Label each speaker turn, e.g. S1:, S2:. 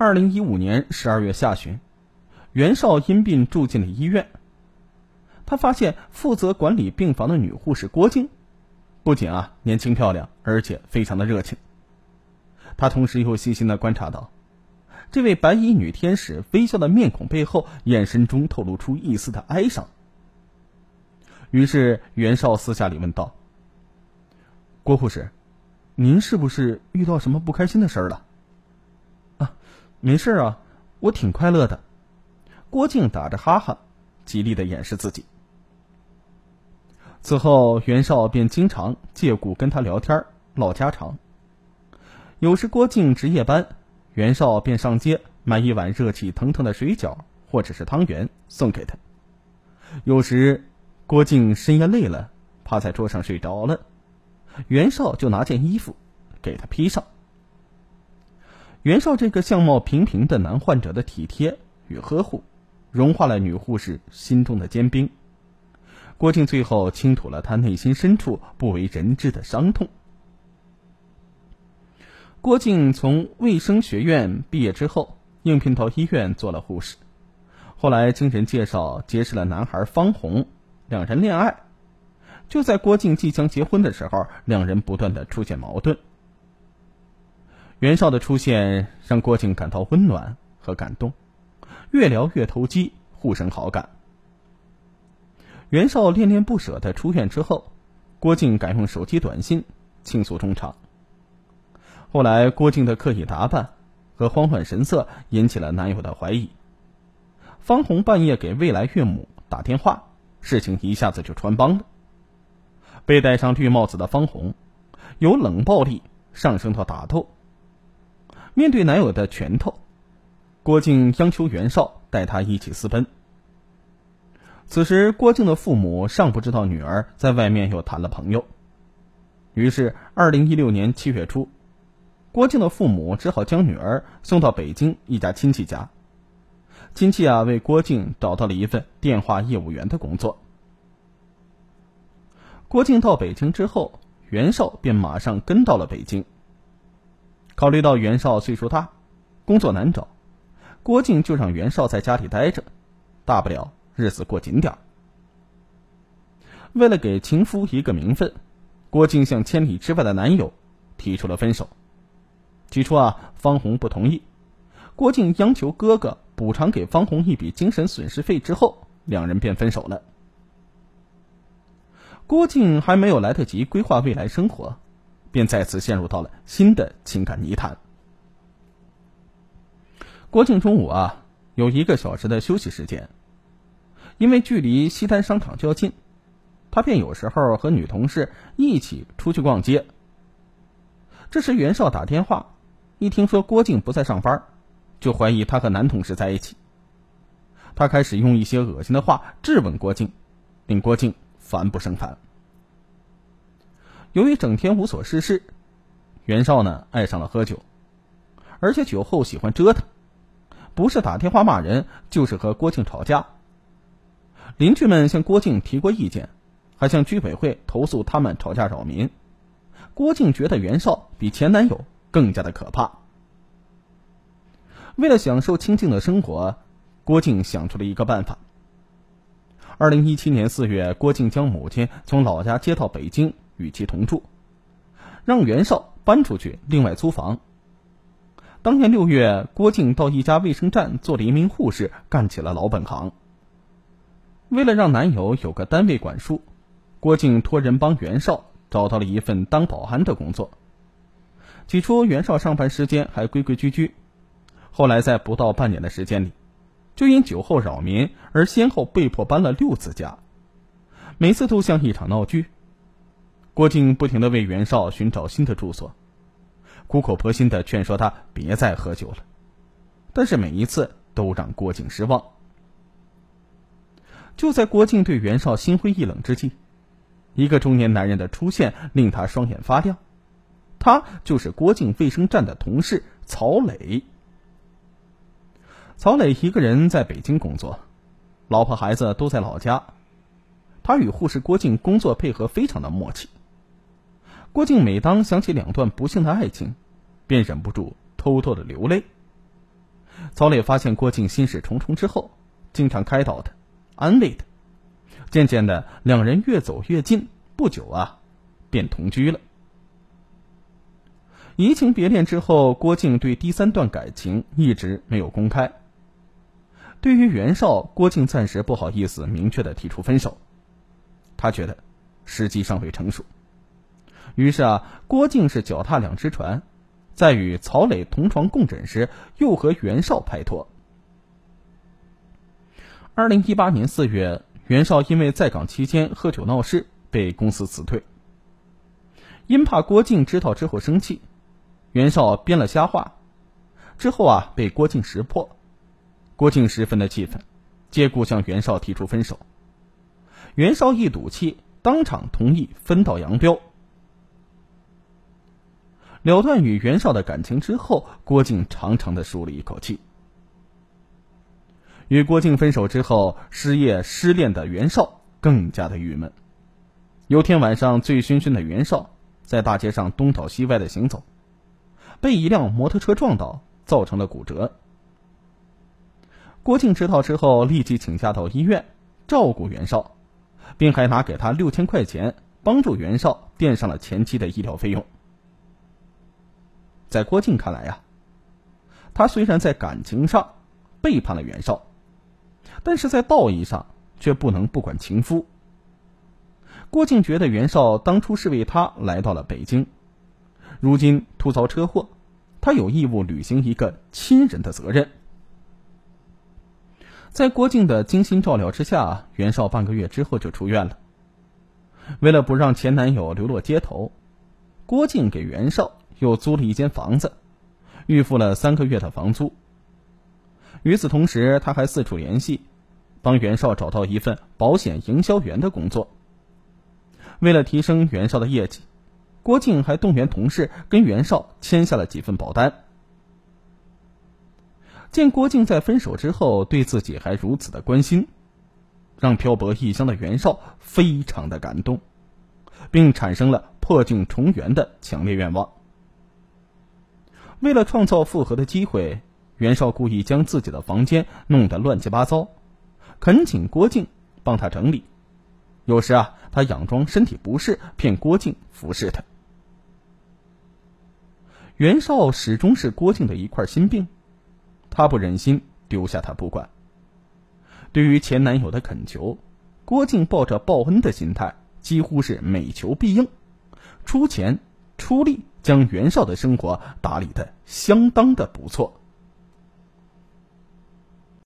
S1: 二零一五年十二月下旬，袁绍因病住进了医院。他发现负责管理病房的女护士郭静，不仅啊年轻漂亮，而且非常的热情。他同时又细心的观察到，这位白衣女天使微笑的面孔背后，眼神中透露出一丝的哀伤。于是袁绍私下里问道：“郭护士，您是不是遇到什么不开心的事儿了？”没事啊，我挺快乐的。郭靖打着哈哈，极力的掩饰自己。此后，袁绍便经常借故跟他聊天唠家常。有时郭靖值夜班，袁绍便上街买一碗热气腾腾的水饺或者是汤圆送给他。有时，郭靖深夜累了，趴在桌上睡着了，袁绍就拿件衣服给他披上。袁绍这个相貌平平的男患者的体贴与呵护，融化了女护士心中的坚冰。郭靖最后倾吐了他内心深处不为人知的伤痛。郭靖从卫生学院毕业之后，应聘到医院做了护士。后来经人介绍结识了男孩方红，两人恋爱。就在郭靖即将结婚的时候，两人不断的出现矛盾。袁绍的出现让郭靖感到温暖和感动，越聊越投机，互生好感。袁绍恋恋不舍的出院之后，郭靖改用手机短信倾诉衷肠。后来，郭靖的刻意打扮和慌乱神色引起了男友的怀疑。方红半夜给未来岳母打电话，事情一下子就穿帮了。被戴上绿帽子的方红，由冷暴力上升到打斗。面对男友的拳头，郭靖央求袁绍带他一起私奔。此时，郭靖的父母尚不知道女儿在外面又谈了朋友，于是，二零一六年七月初，郭靖的父母只好将女儿送到北京一家亲戚家。亲戚啊，为郭靖找到了一份电话业务员的工作。郭靖到北京之后，袁绍便马上跟到了北京。考虑到袁绍岁数大，工作难找，郭靖就让袁绍在家里待着，大不了日子过紧点儿为了给情夫一个名分，郭靖向千里之外的男友提出了分手。起初啊，方红不同意，郭靖央求哥哥补偿给方红一笔精神损失费之后，两人便分手了。郭靖还没有来得及规划未来生活。便再次陷入到了新的情感泥潭。郭靖中午啊，有一个小时的休息时间，因为距离西单商场较近，他便有时候和女同事一起出去逛街。这时袁绍打电话，一听说郭靖不在上班，就怀疑他和男同事在一起。他开始用一些恶心的话质问郭靖，令郭靖烦不胜烦。由于整天无所事事，袁绍呢爱上了喝酒，而且酒后喜欢折腾，不是打电话骂人，就是和郭靖吵架。邻居们向郭靖提过意见，还向居委会投诉他们吵架扰民。郭靖觉得袁绍比前男友更加的可怕。为了享受清静的生活，郭靖想出了一个办法。二零一七年四月，郭靖将母亲从老家接到北京。与其同住，让袁绍搬出去，另外租房。当年六月，郭靖到一家卫生站做了一名护士，干起了老本行。为了让男友有个单位管束，郭靖托人帮袁绍找到了一份当保安的工作。起初，袁绍上班时间还规规矩矩，后来在不到半年的时间里，就因酒后扰民而先后被迫搬了六次家，每次都像一场闹剧。郭靖不停的为袁绍寻找新的住所，苦口婆心的劝说他别再喝酒了，但是每一次都让郭靖失望。就在郭靖对袁绍心灰意冷之际，一个中年男人的出现令他双眼发亮，他就是郭靖卫生站的同事曹磊。曹磊一个人在北京工作，老婆孩子都在老家，他与护士郭靖工作配合非常的默契。郭靖每当想起两段不幸的爱情，便忍不住偷偷的流泪。曹磊发现郭靖心事重重之后，经常开导他，安慰他。渐渐的，两人越走越近，不久啊，便同居了。移情别恋之后，郭靖对第三段感情一直没有公开。对于袁绍，郭靖暂时不好意思明确的提出分手，他觉得时机尚未成熟。于是啊，郭靖是脚踏两只船，在与曹磊同床共枕时，又和袁绍拍拖。二零一八年四月，袁绍因为在岗期间喝酒闹事，被公司辞退。因怕郭靖知道之后生气，袁绍编了瞎话，之后啊被郭靖识破。郭靖十分的气愤，借故向袁绍提出分手。袁绍一赌气，当场同意分道扬镳。了断与袁绍的感情之后，郭靖长长的舒了一口气。与郭靖分手之后，失业失恋的袁绍更加的郁闷。有天晚上，醉醺醺的袁绍在大街上东倒西歪的行走，被一辆摩托车撞倒，造成了骨折。郭靖知道之后，立即请假到医院照顾袁绍，并还拿给他六千块钱，帮助袁绍垫上了前期的医疗费用。在郭靖看来呀，他虽然在感情上背叛了袁绍，但是在道义上却不能不管情夫。郭靖觉得袁绍当初是为他来到了北京，如今突遭车祸，他有义务履行一个亲人的责任。在郭靖的精心照料之下，袁绍半个月之后就出院了。为了不让前男友流落街头，郭靖给袁绍又租了一间房子，预付了三个月的房租。与此同时，他还四处联系，帮袁绍找到一份保险营销员的工作。为了提升袁绍的业绩，郭靖还动员同事跟袁绍签下了几份保单。见郭靖在分手之后对自己还如此的关心，让漂泊异乡的袁绍非常的感动，并产生了破镜重圆的强烈愿望。为了创造复合的机会，袁绍故意将自己的房间弄得乱七八糟，恳请郭靖帮他整理。有时啊，他佯装身体不适，骗郭靖服侍他。袁绍始终是郭靖的一块心病。他不忍心丢下他不管。对于前男友的恳求，郭靖抱着报恩的心态，几乎是每求必应，出钱出力将袁绍的生活打理得相当的不错。